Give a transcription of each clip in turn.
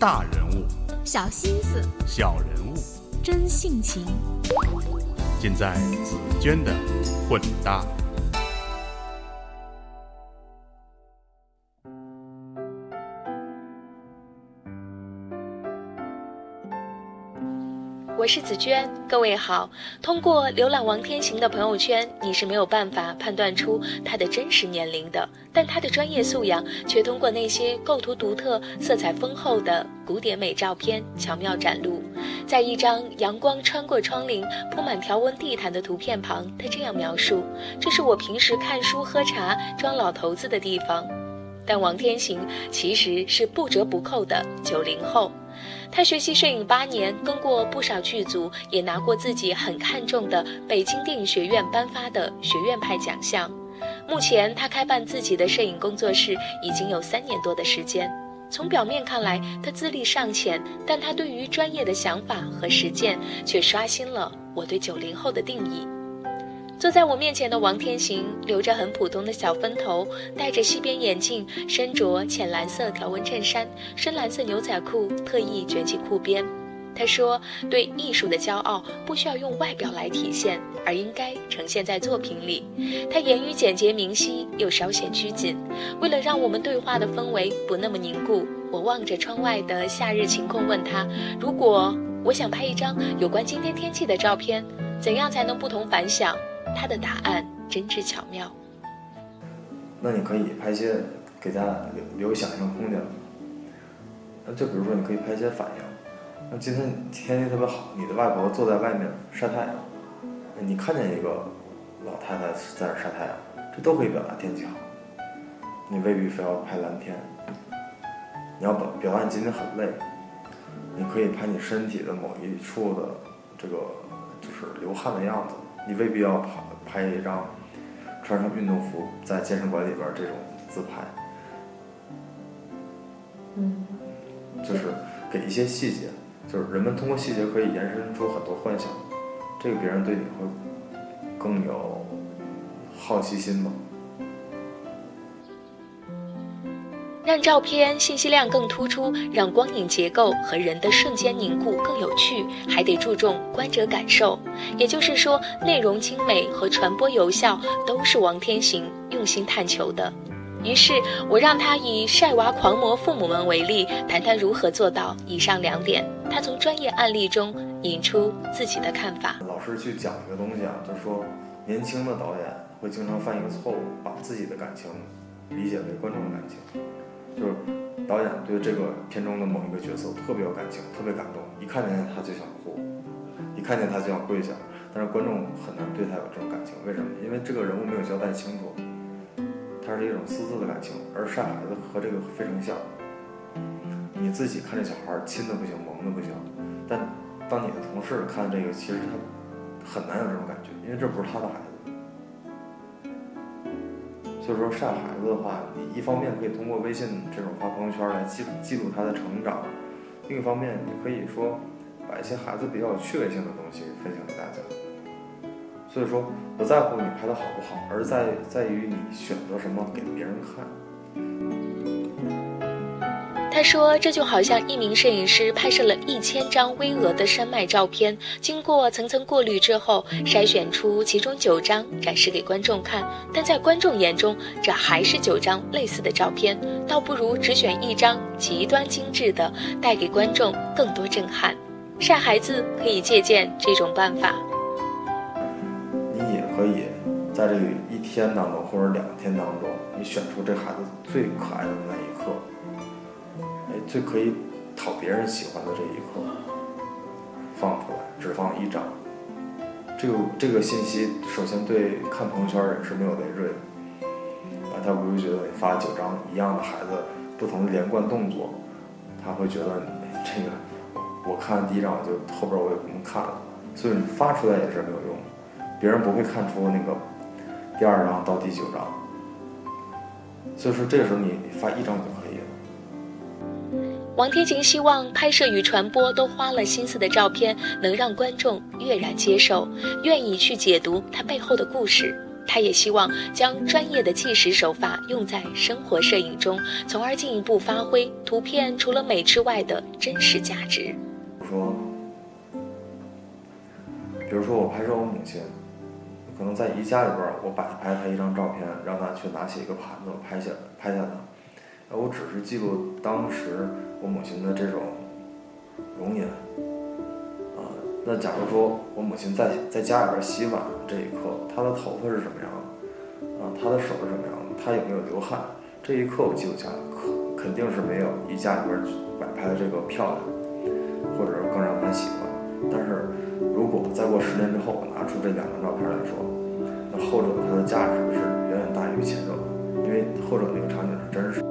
大人物，小心思，小人物，真性情，尽在紫娟的混搭。我是紫娟，各位好。通过浏览王天行的朋友圈，你是没有办法判断出他的真实年龄的，但他的专业素养却通过那些构图独特、色彩丰厚的古典美照片巧妙展露。在一张阳光穿过窗棂、铺满条纹地毯的图片旁，他这样描述：“这是我平时看书、喝茶、装老头子的地方。”但王天行其实是不折不扣的九零后。他学习摄影八年，跟过不少剧组，也拿过自己很看重的北京电影学院颁发的学院派奖项。目前，他开办自己的摄影工作室已经有三年多的时间。从表面看来，他资历尚浅，但他对于专业的想法和实践，却刷新了我对九零后的定义。坐在我面前的王天行，留着很普通的小分头，戴着西边眼镜，身着浅蓝色条纹衬衫、深蓝色牛仔裤，特意卷起裤边。他说：“对艺术的骄傲不需要用外表来体现，而应该呈现在作品里。”他言语简洁明晰，又稍显拘谨。为了让我们对话的氛围不那么凝固，我望着窗外的夏日晴空，问他：“如果我想拍一张有关今天天气的照片，怎样才能不同凡响？”他的答案真挚巧妙。那你可以拍一些给大家留留想象空间。那就比如说，你可以拍一些反应。那今天天气特别好，你的外婆坐在外面晒太阳，你看见一个老太太在那晒太阳，这都可以表达天气好。你未必非要拍蓝天。你要表表达你今天很累，你可以拍你身体的某一处的这个就是流汗的样子。你未必要拍拍一张穿上运动服在健身馆里边这种自拍，嗯，就是给一些细节，就是人们通过细节可以延伸出很多幻想，这个别人对你会更有好奇心吧。让照片信息量更突出，让光影结构和人的瞬间凝固更有趣，还得注重观者感受。也就是说，内容精美和传播有效都是王天行用心探求的。于是我让他以晒娃狂魔父母们为例，谈谈如何做到以上两点。他从专业案例中引出自己的看法。老师去讲一个东西啊，就说，年轻的导演会经常犯一个错误，把自己的感情理解为观众的感情。就是导演对这个片中的某一个角色特别有感情，特别感动，一看见他就想哭，一看见他就想跪下。但是观众很难对他有这种感情，为什么？因为这个人物没有交代清楚，他是一种私自的感情。而晒孩子和这个非常像，你自己看这小孩亲的不行，萌的不行，但当你的同事看这个，其实他很难有这种感觉，因为这不是他的孩子。就是说晒孩子的话，你一方面可以通过微信这种发朋友圈来记记录他的成长，另一方面你可以说把一些孩子比较有趣味性的东西分享给大家。所以说不在乎你拍的好不好，而在在于你选择什么给别人看。他说：“这就好像一名摄影师拍摄了一千张巍峨的山脉照片，经过层层过滤之后，筛选出其中九张展示给观众看。但在观众眼中，这还是九张类似的照片，倒不如只选一张极端精致的，带给观众更多震撼。晒孩子可以借鉴这种办法。你也可以在这一天当中或者两天当中，你选出这孩子最可爱的那一刻。”就，可以讨别人喜欢的这一刻放出来，只放一张。这个这个信息，首先对看朋友圈人是没有累赘的。啊，他不会觉得你发九张一样的孩子，不同的连贯动作，他会觉得这个我看第一张，就后边我也不用看了。所以你发出来也是没有用，别人不会看出那个第二张到第九张。所以说这个时候你发一张就。王天晴希望拍摄与传播都花了心思的照片，能让观众跃然接受，愿意去解读它背后的故事。他也希望将专业的纪实手法用在生活摄影中，从而进一步发挥图片除了美之外的真实价值。比如说，比如说我拍摄我母亲，可能在宜家里边，我摆拍她一张照片，让她去拿起一个盘子，拍下拍下她。呃，我只是记录当时我母亲的这种容颜，啊，那假如说我母亲在在家里边洗碗这一刻，她的头发是什么样的？啊，她的手是什么样的？她有没有流汗？这一刻我记录下来，肯肯定是没有宜家里边摆拍的这个漂亮，或者是更让她喜欢。但是如果再过十年之后，我拿出这两张照片来说，那后者它的价值是远远大于前者，因为后者那个场景是真实。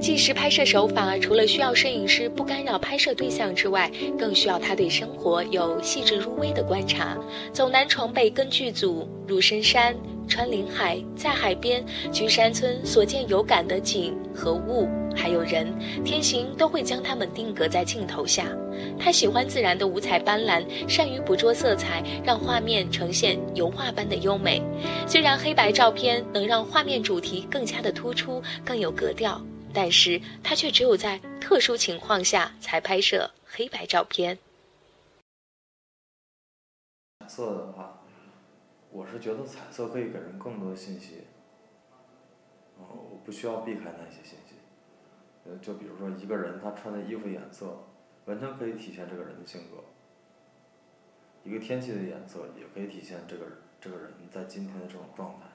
纪实拍摄手法除了需要摄影师不干扰拍摄对象之外，更需要他对生活有细致入微的观察。走南闯北跟剧组入深山、穿林海，在海边、居山村所见有感的景和物，还有人，天行都会将他们定格在镜头下。他喜欢自然的五彩斑斓，善于捕捉色彩，让画面呈现油画般的优美。虽然黑白照片能让画面主题更加的突出，更有格调。但是他却只有在特殊情况下才拍摄黑白照片。彩色的话，我是觉得彩色可以给人更多信息。嗯，我不需要避开那些信息。呃，就比如说一个人他穿的衣服颜色，完全可以体现这个人的性格。一个天气的颜色也可以体现这个这个人在今天的这种状态。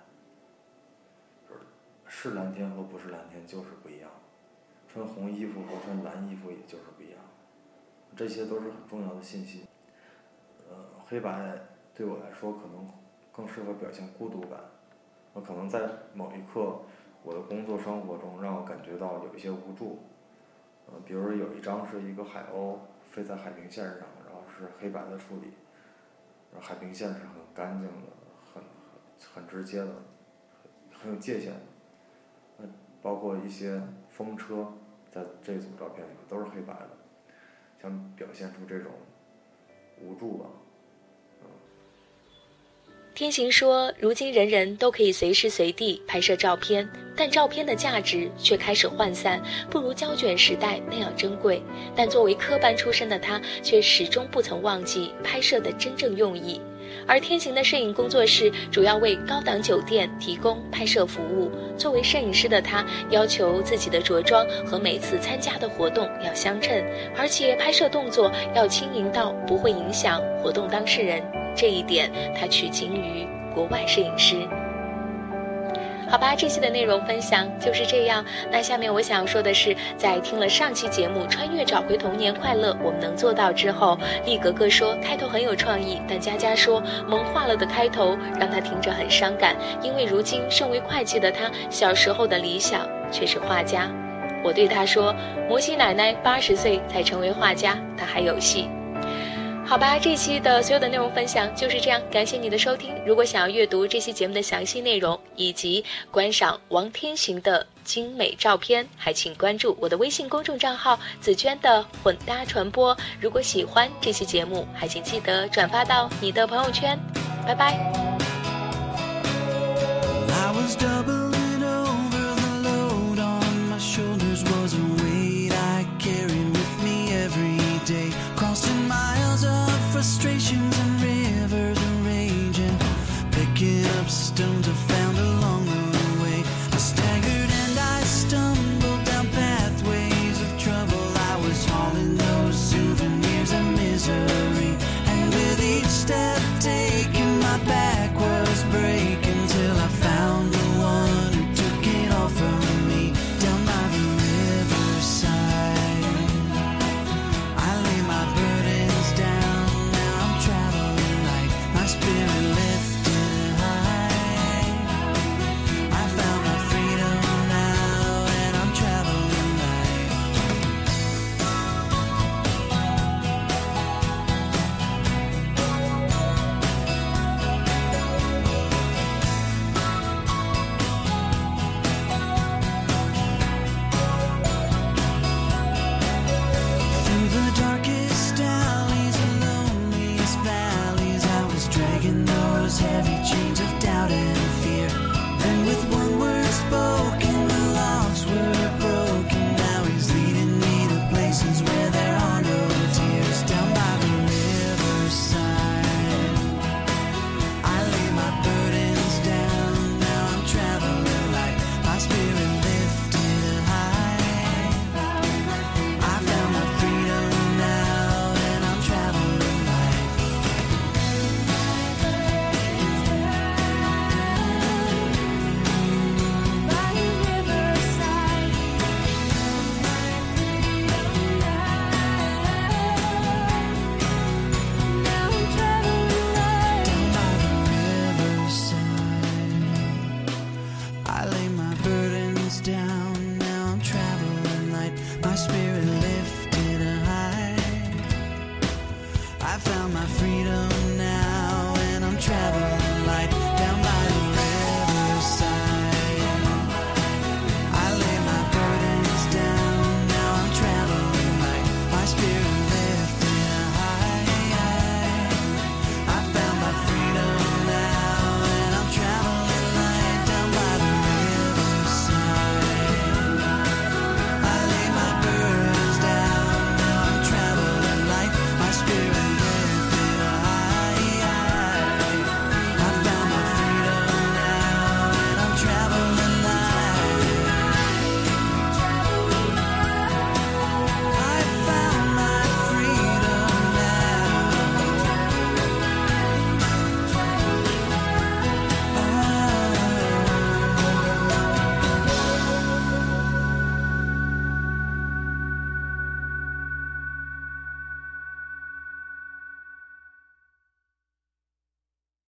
是蓝天和不是蓝天就是不一样，穿红衣服和穿蓝衣服也就是不一样，这些都是很重要的信息。呃，黑白对我来说可能更适合表现孤独感，我可能在某一刻我的工作生活中让我感觉到有一些无助。呃，比如有一张是一个海鸥飞在海平线上，然后是黑白的处理，海平线是很干净的，很很很直接的，很有界限的。包括一些风车，在这组照片里面都是黑白的，想表现出这种无助吧。天行说：“如今人人都可以随时随地拍摄照片，但照片的价值却开始涣散，不如胶卷时代那样珍贵。但作为科班出身的他，却始终不曾忘记拍摄的真正用意。”而天行的摄影工作室主要为高档酒店提供拍摄服务。作为摄影师的他，要求自己的着装和每次参加的活动要相称，而且拍摄动作要轻盈到不会影响活动当事人。这一点，他取经于国外摄影师。好吧，这期的内容分享就是这样。那下面我想说的是，在听了上期节目《穿越找回童年快乐》，我们能做到之后，丽格格说开头很有创意，但佳佳说萌化了的开头让他听着很伤感，因为如今身为会计的他，小时候的理想却是画家。我对他说，摩西奶奶八十岁才成为画家，他还有戏。好吧，这期的所有的内容分享就是这样，感谢你的收听。如果想要阅读这期节目的详细内容以及观赏王天行的精美照片，还请关注我的微信公众账号“紫娟的混搭传播”。如果喜欢这期节目，还请记得转发到你的朋友圈。拜拜。